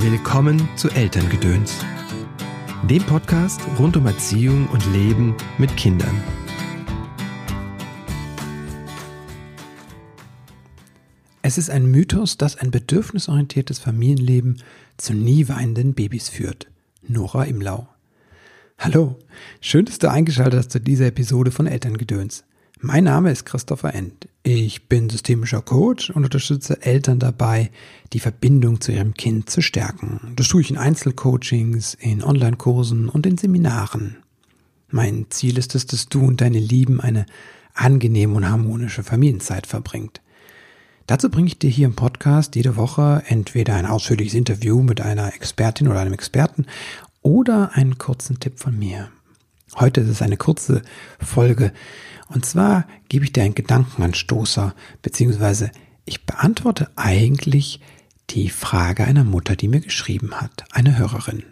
Willkommen zu Elterngedöns, dem Podcast rund um Erziehung und Leben mit Kindern. Es ist ein Mythos, dass ein bedürfnisorientiertes Familienleben zu nie weinenden Babys führt. Nora Imlau. Hallo, schön, dass du eingeschaltet hast zu dieser Episode von Elterngedöns. Mein Name ist Christopher End. Ich bin systemischer Coach und unterstütze Eltern dabei, die Verbindung zu ihrem Kind zu stärken. Das tue ich in Einzelcoachings, in Online-Kursen und in Seminaren. Mein Ziel ist es, dass du und deine Lieben eine angenehme und harmonische Familienzeit verbringt. Dazu bringe ich dir hier im Podcast jede Woche entweder ein ausführliches Interview mit einer Expertin oder einem Experten oder einen kurzen Tipp von mir. Heute ist es eine kurze Folge, und zwar gebe ich dir einen Gedankenanstoßer, beziehungsweise ich beantworte eigentlich die Frage einer Mutter, die mir geschrieben hat, eine Hörerin.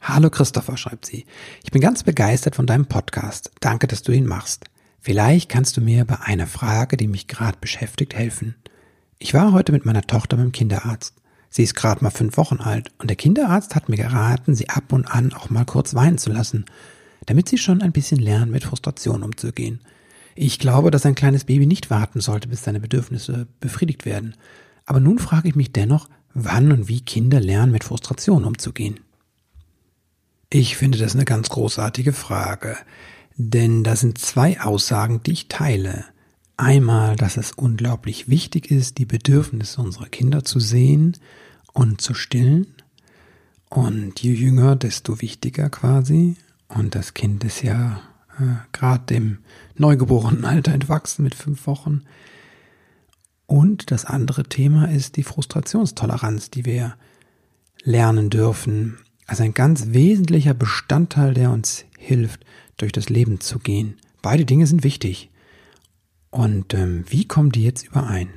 Hallo Christopher, schreibt sie. Ich bin ganz begeistert von deinem Podcast. Danke, dass du ihn machst. Vielleicht kannst du mir bei einer Frage, die mich gerade beschäftigt, helfen. Ich war heute mit meiner Tochter beim Kinderarzt. Sie ist gerade mal fünf Wochen alt und der Kinderarzt hat mir geraten, sie ab und an auch mal kurz weinen zu lassen damit sie schon ein bisschen lernen, mit Frustration umzugehen. Ich glaube, dass ein kleines Baby nicht warten sollte, bis seine Bedürfnisse befriedigt werden. Aber nun frage ich mich dennoch, wann und wie Kinder lernen, mit Frustration umzugehen. Ich finde das eine ganz großartige Frage, denn da sind zwei Aussagen, die ich teile. Einmal, dass es unglaublich wichtig ist, die Bedürfnisse unserer Kinder zu sehen und zu stillen. Und je jünger, desto wichtiger quasi. Und das Kind ist ja äh, gerade im neugeborenen Alter entwachsen mit fünf Wochen. Und das andere Thema ist die Frustrationstoleranz, die wir lernen dürfen. Also ein ganz wesentlicher Bestandteil, der uns hilft, durch das Leben zu gehen. Beide Dinge sind wichtig. Und ähm, wie kommen die jetzt überein?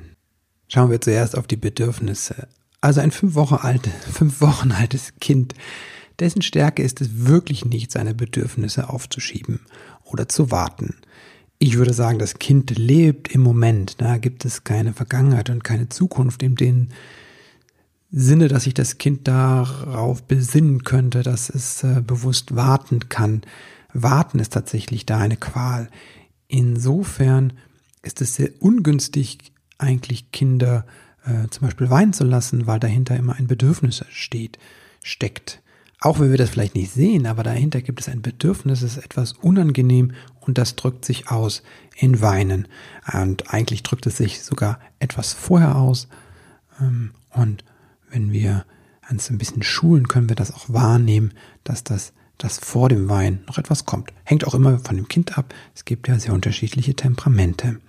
Schauen wir zuerst auf die Bedürfnisse. Also ein fünf Wochen, alte, fünf Wochen altes Kind dessen Stärke ist es wirklich nicht, seine Bedürfnisse aufzuschieben oder zu warten. Ich würde sagen, das Kind lebt im Moment. Da gibt es keine Vergangenheit und keine Zukunft in dem Sinne, dass sich das Kind darauf besinnen könnte, dass es äh, bewusst warten kann. Warten ist tatsächlich da eine Qual. Insofern ist es sehr ungünstig, eigentlich Kinder äh, zum Beispiel weinen zu lassen, weil dahinter immer ein Bedürfnis steht, steckt. Auch wenn wir das vielleicht nicht sehen, aber dahinter gibt es ein Bedürfnis, es ist etwas unangenehm und das drückt sich aus in Weinen. Und eigentlich drückt es sich sogar etwas vorher aus. Ähm, und wenn wir uns ein bisschen schulen, können wir das auch wahrnehmen, dass das dass vor dem Wein noch etwas kommt. Hängt auch immer von dem Kind ab. Es gibt ja sehr unterschiedliche Temperamente.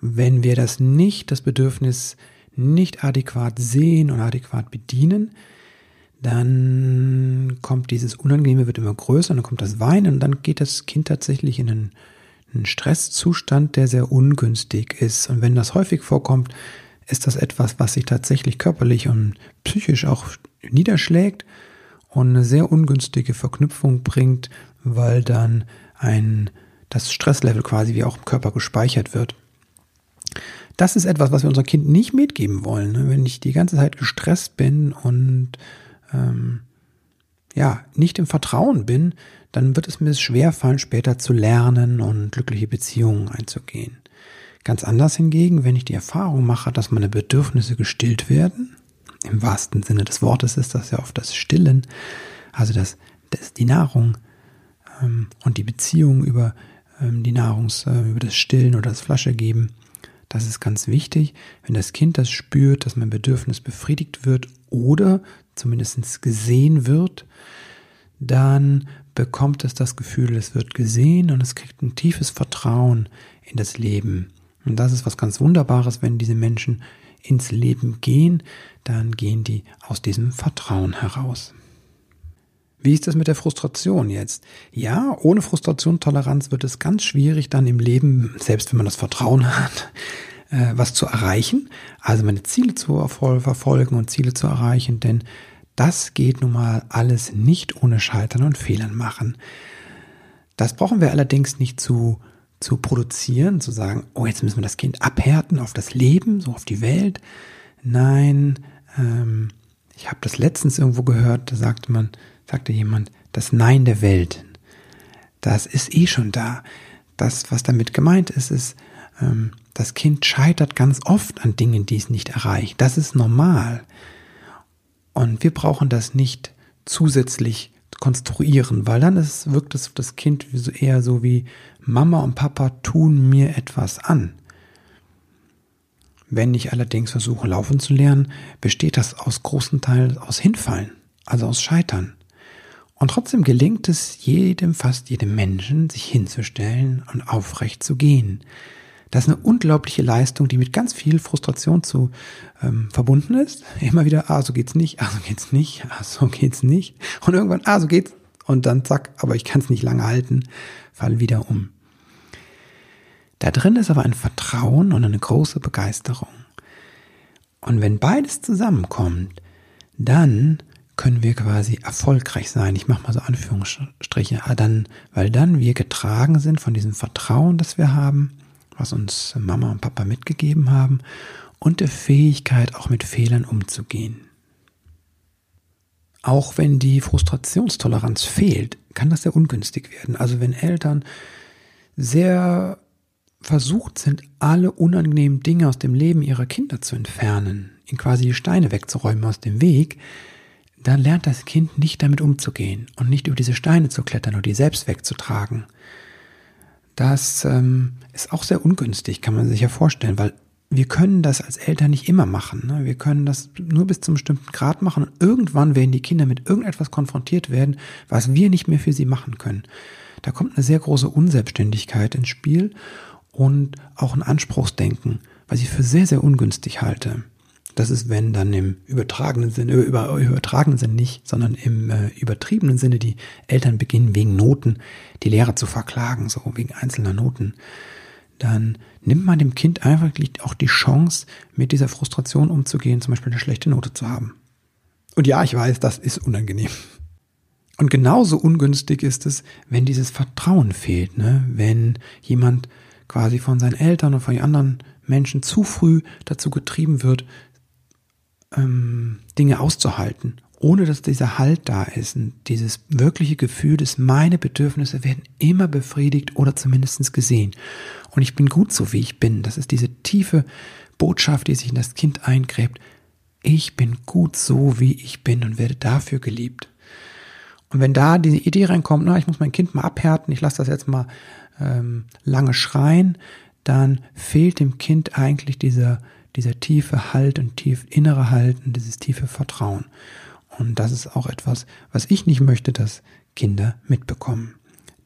Wenn wir das nicht, das Bedürfnis nicht adäquat sehen und adäquat bedienen, dann kommt dieses Unangenehme, wird immer größer, dann kommt das Weinen und dann geht das Kind tatsächlich in einen, einen Stresszustand, der sehr ungünstig ist. Und wenn das häufig vorkommt, ist das etwas, was sich tatsächlich körperlich und psychisch auch niederschlägt und eine sehr ungünstige Verknüpfung bringt, weil dann ein das Stresslevel quasi wie auch im Körper gespeichert wird. Das ist etwas, was wir unserem Kind nicht mitgeben wollen. Ne? Wenn ich die ganze Zeit gestresst bin und ähm, ja, nicht im Vertrauen bin, dann wird es mir schwer fallen, später zu lernen und glückliche Beziehungen einzugehen. Ganz anders hingegen, wenn ich die Erfahrung mache, dass meine Bedürfnisse gestillt werden, im wahrsten Sinne des Wortes ist das ja oft das Stillen, also das, das die Nahrung ähm, und die Beziehung über ähm, die Nahrungs, äh, über das Stillen oder das Flasche geben, das ist ganz wichtig, wenn das Kind das spürt, dass mein Bedürfnis befriedigt wird oder zumindest gesehen wird, dann bekommt es das Gefühl, es wird gesehen und es kriegt ein tiefes Vertrauen in das Leben. Und das ist was ganz Wunderbares, wenn diese Menschen ins Leben gehen, dann gehen die aus diesem Vertrauen heraus. Wie ist das mit der Frustration jetzt? Ja, ohne Frustration, Toleranz wird es ganz schwierig dann im Leben, selbst wenn man das Vertrauen hat, äh, was zu erreichen, also meine Ziele zu verfolgen und Ziele zu erreichen, denn das geht nun mal alles nicht ohne Scheitern und Fehlern machen. Das brauchen wir allerdings nicht zu, zu produzieren, zu sagen, oh, jetzt müssen wir das Kind abhärten auf das Leben, so auf die Welt. Nein, ähm, Ich habe das letztens irgendwo gehört, da sagte man, sagte jemand, das Nein der Welt. Das ist eh schon da. Das, was damit gemeint ist, ist, ähm, das Kind scheitert ganz oft an Dingen, die es nicht erreicht. Das ist normal. Und wir brauchen das nicht zusätzlich konstruieren, weil dann ist, wirkt es das Kind eher so wie Mama und Papa tun mir etwas an. Wenn ich allerdings versuche, laufen zu lernen, besteht das aus großen Teilen aus Hinfallen, also aus Scheitern. Und trotzdem gelingt es jedem, fast jedem Menschen, sich hinzustellen und aufrecht zu gehen. Das ist eine unglaubliche Leistung, die mit ganz viel Frustration zu ähm, verbunden ist. Immer wieder, ah, so geht's nicht, ah, so geht's nicht, ah, so geht's nicht. Und irgendwann, ah, so geht's. Und dann zack, aber ich kann es nicht lange halten, fall wieder um. Da drin ist aber ein Vertrauen und eine große Begeisterung. Und wenn beides zusammenkommt, dann können wir quasi erfolgreich sein. Ich mache mal so Anführungsstriche, ah, dann, weil dann wir getragen sind von diesem Vertrauen, das wir haben, was uns Mama und Papa mitgegeben haben und der Fähigkeit, auch mit Fehlern umzugehen. Auch wenn die Frustrationstoleranz fehlt, kann das sehr ungünstig werden. Also wenn Eltern sehr versucht sind, alle unangenehmen Dinge aus dem Leben ihrer Kinder zu entfernen, ihnen quasi die Steine wegzuräumen aus dem Weg, dann lernt das Kind nicht damit umzugehen und nicht über diese Steine zu klettern oder die selbst wegzutragen. Das ähm, ist auch sehr ungünstig, kann man sich ja vorstellen, weil wir können das als Eltern nicht immer machen. Ne? Wir können das nur bis zum bestimmten Grad machen und irgendwann werden die Kinder mit irgendetwas konfrontiert werden, was wir nicht mehr für sie machen können. Da kommt eine sehr große Unselbstständigkeit ins Spiel und auch ein Anspruchsdenken, was ich für sehr, sehr ungünstig halte. Das ist, wenn dann im übertragenen Sinne, über, übertragenen Sinne nicht, sondern im äh, übertriebenen Sinne die Eltern beginnen wegen Noten die Lehrer zu verklagen, so wegen einzelner Noten. Dann nimmt man dem Kind einfach auch die Chance, mit dieser Frustration umzugehen, zum Beispiel eine schlechte Note zu haben. Und ja, ich weiß, das ist unangenehm. Und genauso ungünstig ist es, wenn dieses Vertrauen fehlt, ne? wenn jemand quasi von seinen Eltern und von den anderen Menschen zu früh dazu getrieben wird, ähm, Dinge auszuhalten, ohne dass dieser Halt da ist und dieses wirkliche Gefühl, dass meine Bedürfnisse werden immer befriedigt oder zumindest gesehen. Und ich bin gut so, wie ich bin. Das ist diese tiefe Botschaft, die sich in das Kind eingräbt. Ich bin gut so, wie ich bin und werde dafür geliebt. Und wenn da diese Idee reinkommt, na, ich muss mein Kind mal abhärten, ich lasse das jetzt mal ähm, lange schreien, dann fehlt dem Kind eigentlich dieser, dieser tiefe Halt und tief innere Halt und dieses tiefe Vertrauen. Und das ist auch etwas, was ich nicht möchte, dass Kinder mitbekommen.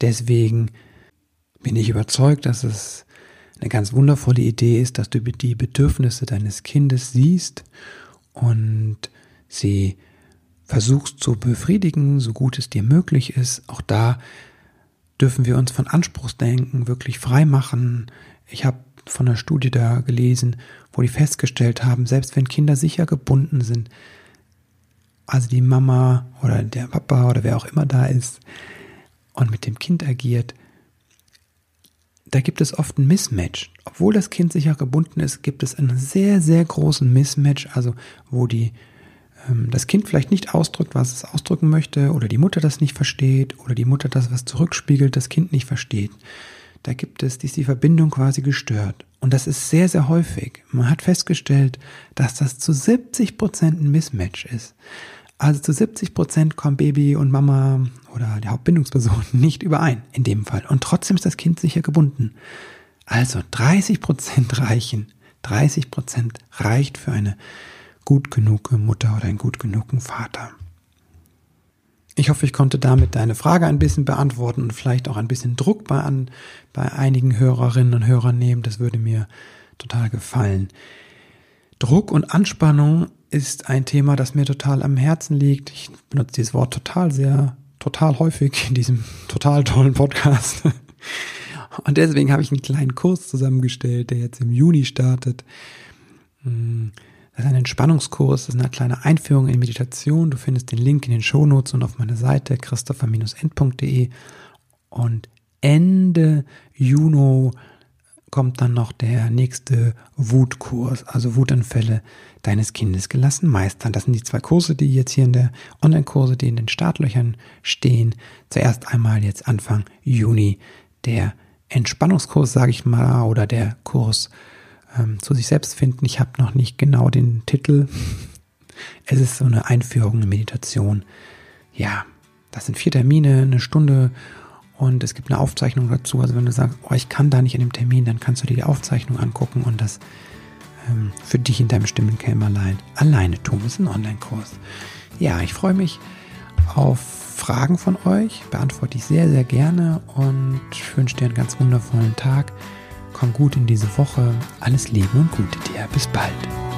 Deswegen bin ich überzeugt, dass es eine ganz wundervolle Idee ist, dass du die Bedürfnisse deines Kindes siehst und sie versuchst zu befriedigen, so gut es dir möglich ist. Auch da dürfen wir uns von Anspruchsdenken wirklich frei machen. Ich habe von einer Studie da gelesen, wo die festgestellt haben, selbst wenn Kinder sicher gebunden sind, also die Mama oder der Papa oder wer auch immer da ist und mit dem Kind agiert, da gibt es oft ein Mismatch. Obwohl das Kind sicher gebunden ist, gibt es einen sehr, sehr großen Mismatch, also wo die ähm, das Kind vielleicht nicht ausdrückt, was es ausdrücken möchte, oder die Mutter das nicht versteht, oder die Mutter das, was zurückspiegelt, das Kind nicht versteht. Da gibt es, die ist die Verbindung quasi gestört. Und das ist sehr, sehr häufig. Man hat festgestellt, dass das zu 70 Prozent ein Mismatch ist. Also zu 70 Prozent kommen Baby und Mama oder die Hauptbindungsperson nicht überein in dem Fall. Und trotzdem ist das Kind sicher gebunden. Also 30 Prozent reichen. 30 Prozent reicht für eine gut genug Mutter oder einen gut genugen Vater. Ich hoffe, ich konnte damit deine Frage ein bisschen beantworten und vielleicht auch ein bisschen Druck bei, an, bei einigen Hörerinnen und Hörern nehmen. Das würde mir total gefallen. Druck und Anspannung ist ein Thema, das mir total am Herzen liegt. Ich benutze dieses Wort total sehr, total häufig in diesem total tollen Podcast. Und deswegen habe ich einen kleinen Kurs zusammengestellt, der jetzt im Juni startet. Das ist ein Entspannungskurs, das ist eine kleine Einführung in Meditation. Du findest den Link in den Shownotes und auf meiner Seite christopher-end.de. Und Ende Juni kommt dann noch der nächste Wutkurs, also Wutanfälle deines Kindes gelassen meistern. Das sind die zwei Kurse, die jetzt hier in der Online-Kurse, die in den Startlöchern stehen. Zuerst einmal jetzt Anfang Juni der Entspannungskurs, sage ich mal, oder der Kurs ähm, zu sich selbst finden. Ich habe noch nicht genau den Titel. Es ist so eine Einführung, eine Meditation. Ja, das sind vier Termine, eine Stunde und es gibt eine Aufzeichnung dazu. Also wenn du sagst, oh, ich kann da nicht in dem Termin, dann kannst du dir die Aufzeichnung angucken und das ähm, für dich in deinem Stimmenkämmerlein alleine tun. Das ist ein Online-Kurs. Ja, ich freue mich auf Fragen von euch. Beantworte ich sehr, sehr gerne und wünsche dir einen ganz wundervollen Tag. Komm gut in diese Woche. Alles Liebe und Gute dir. Bis bald.